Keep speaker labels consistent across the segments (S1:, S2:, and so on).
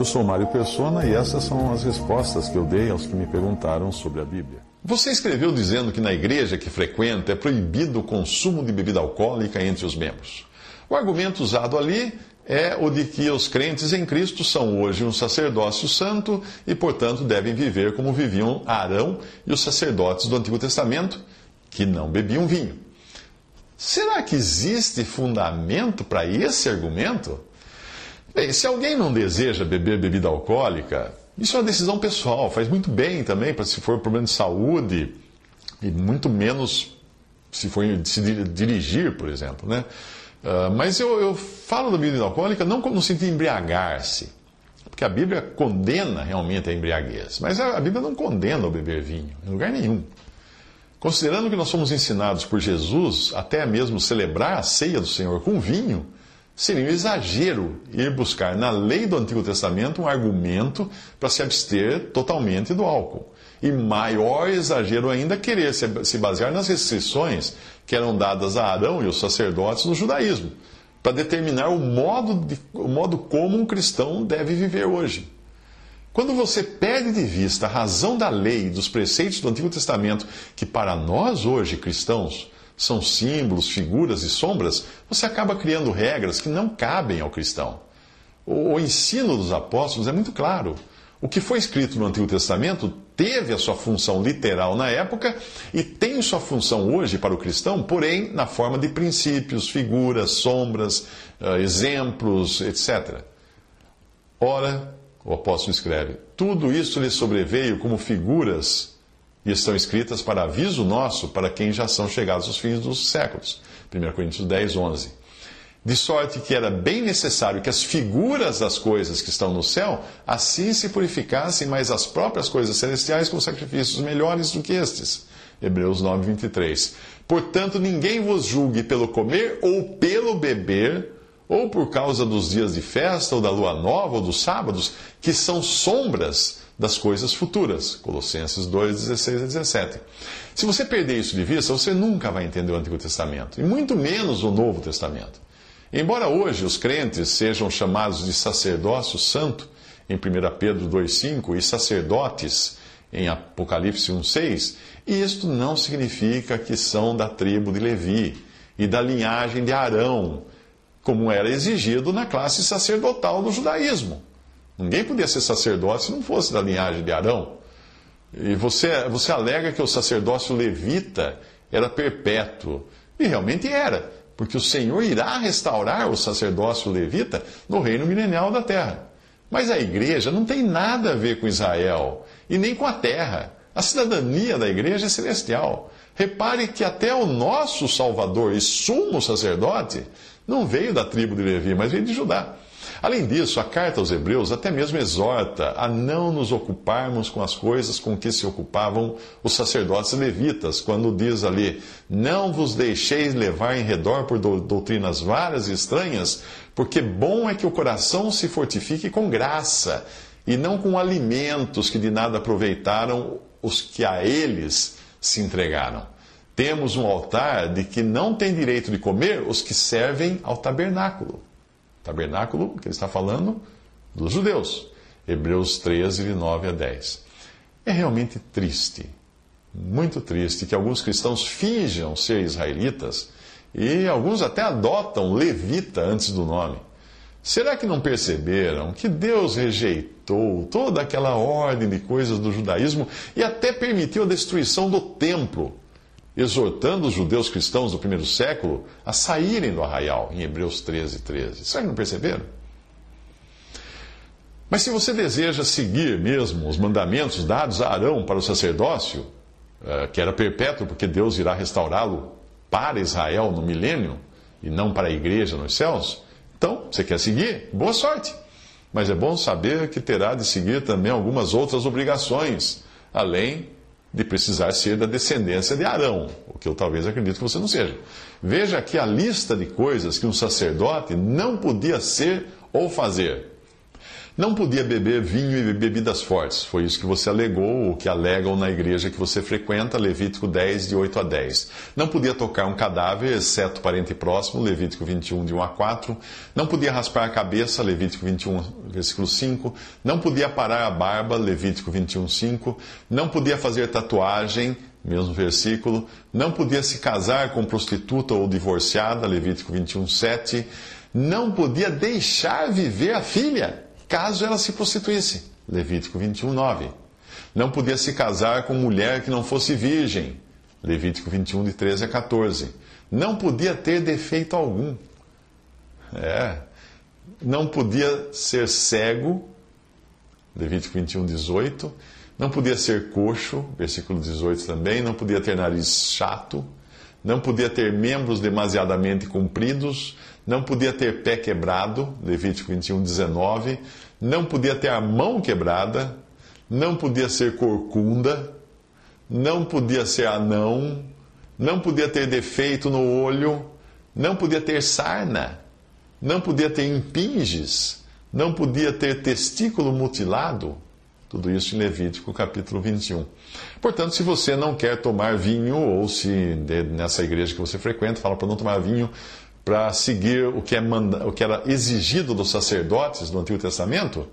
S1: Eu sou Mário Persona e essas são as respostas que eu dei aos que me perguntaram sobre a Bíblia.
S2: Você escreveu dizendo que na igreja que frequenta é proibido o consumo de bebida alcoólica entre os membros. O argumento usado ali é o de que os crentes em Cristo são hoje um sacerdócio santo e, portanto, devem viver como viviam Arão e os sacerdotes do Antigo Testamento, que não bebiam vinho. Será que existe fundamento para esse argumento? Bem, se alguém não deseja beber bebida alcoólica, isso é uma decisão pessoal, faz muito bem também se for problema de saúde e muito menos se for se dirigir, por exemplo, né? Uh, mas eu, eu, falo da bebida alcoólica não no sentido de embriagar-se, porque a Bíblia condena realmente a embriaguez, mas a, a Bíblia não condena o beber vinho, em lugar nenhum. Considerando que nós somos ensinados por Jesus até mesmo celebrar a ceia do Senhor com vinho, seria um exagero ir buscar na lei do Antigo Testamento um argumento para se abster totalmente do álcool. E maior exagero ainda querer se basear nas restrições que eram dadas a Arão e os sacerdotes no judaísmo, para determinar o modo, de, o modo como um cristão deve viver hoje. Quando você perde de vista a razão da lei e dos preceitos do Antigo Testamento, que para nós hoje cristãos são símbolos, figuras e sombras, você acaba criando regras que não cabem ao cristão. O, o ensino dos apóstolos é muito claro. O que foi escrito no Antigo Testamento teve a sua função literal na época e tem sua função hoje para o cristão, porém na forma de princípios, figuras, sombras, uh, exemplos, etc. Ora, o apóstolo escreve: tudo isso lhe sobreveio como figuras e estão escritas para aviso nosso para quem já são chegados os fins dos séculos. 1 Coríntios 10, 11 de sorte que era bem necessário que as figuras das coisas que estão no céu assim se purificassem, mas as próprias coisas celestiais com sacrifícios melhores do que estes. Hebreus 9, 23. Portanto, ninguém vos julgue pelo comer ou pelo beber, ou por causa dos dias de festa, ou da lua nova, ou dos sábados, que são sombras das coisas futuras. Colossenses 2, 16 a 17. Se você perder isso de vista, você nunca vai entender o Antigo Testamento, e muito menos o Novo Testamento. Embora hoje os crentes sejam chamados de sacerdócio santo, em 1 Pedro 2,5, e sacerdotes, em Apocalipse 1,6, isto não significa que são da tribo de Levi e da linhagem de Arão, como era exigido na classe sacerdotal do judaísmo. Ninguém podia ser sacerdote se não fosse da linhagem de Arão. E você, você alega que o sacerdócio levita era perpétuo. E realmente era porque o Senhor irá restaurar o sacerdócio levita no reino milenial da terra. Mas a igreja não tem nada a ver com Israel e nem com a terra. A cidadania da igreja é celestial. Repare que até o nosso Salvador e sumo sacerdote não veio da tribo de Levi, mas veio de Judá. Além disso, a carta aos Hebreus até mesmo exorta a não nos ocuparmos com as coisas com que se ocupavam os sacerdotes levitas, quando diz ali: Não vos deixeis levar em redor por doutrinas várias e estranhas, porque bom é que o coração se fortifique com graça, e não com alimentos que de nada aproveitaram os que a eles se entregaram. Temos um altar de que não tem direito de comer os que servem ao tabernáculo. Tabernáculo, que ele está falando dos judeus. Hebreus 13, de 9 a 10. É realmente triste, muito triste, que alguns cristãos finjam ser israelitas e alguns até adotam levita antes do nome. Será que não perceberam que Deus rejeitou toda aquela ordem de coisas do judaísmo e até permitiu a destruição do templo exortando os judeus cristãos do primeiro século a saírem do arraial, em Hebreus 13, 13. Será que não perceberam? Mas se você deseja seguir mesmo os mandamentos dados a Arão para o sacerdócio, eh, que era perpétuo, porque Deus irá restaurá-lo para Israel no milênio, e não para a igreja nos céus? Então, você quer seguir? Boa sorte! Mas é bom saber que terá de seguir também algumas outras obrigações, além de precisar ser da descendência de Arão, o que eu talvez acredito que você não seja. Veja aqui a lista de coisas que um sacerdote não podia ser ou fazer. Não podia beber vinho e bebidas fortes. Foi isso que você alegou, ou que alegam na igreja que você frequenta, Levítico 10, de 8 a 10. Não podia tocar um cadáver, exceto parente próximo, Levítico 21, de 1 a 4. Não podia raspar a cabeça, Levítico 21, versículo 5. Não podia parar a barba, Levítico 21, 5. Não podia fazer tatuagem, mesmo versículo. Não podia se casar com prostituta ou divorciada, Levítico 21, 7. Não podia deixar viver a filha caso ela se prostituísse. Levítico 21, 9. Não podia se casar com mulher que não fosse virgem. Levítico 21, de 13 a 14. Não podia ter defeito algum. É. Não podia ser cego. Levítico 21, 18. Não podia ser coxo. Versículo 18 também. Não podia ter nariz chato. Não podia ter membros demasiadamente compridos não podia ter pé quebrado, Levítico 21, 19, não podia ter a mão quebrada, não podia ser corcunda, não podia ser anão, não podia ter defeito no olho, não podia ter sarna, não podia ter impinges, não podia ter testículo mutilado. Tudo isso em Levítico capítulo 21. Portanto, se você não quer tomar vinho, ou se nessa igreja que você frequenta fala para não tomar vinho, para seguir o que, é manda, o que era exigido dos sacerdotes no Antigo Testamento,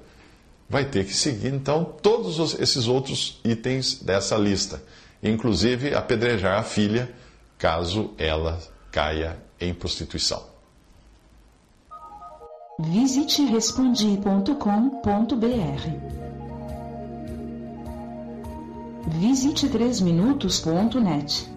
S2: vai ter que seguir então todos os, esses outros itens dessa lista, inclusive apedrejar a filha caso ela caia em prostituição.
S3: Visite respondi.com.br. Visite 3minutos.net.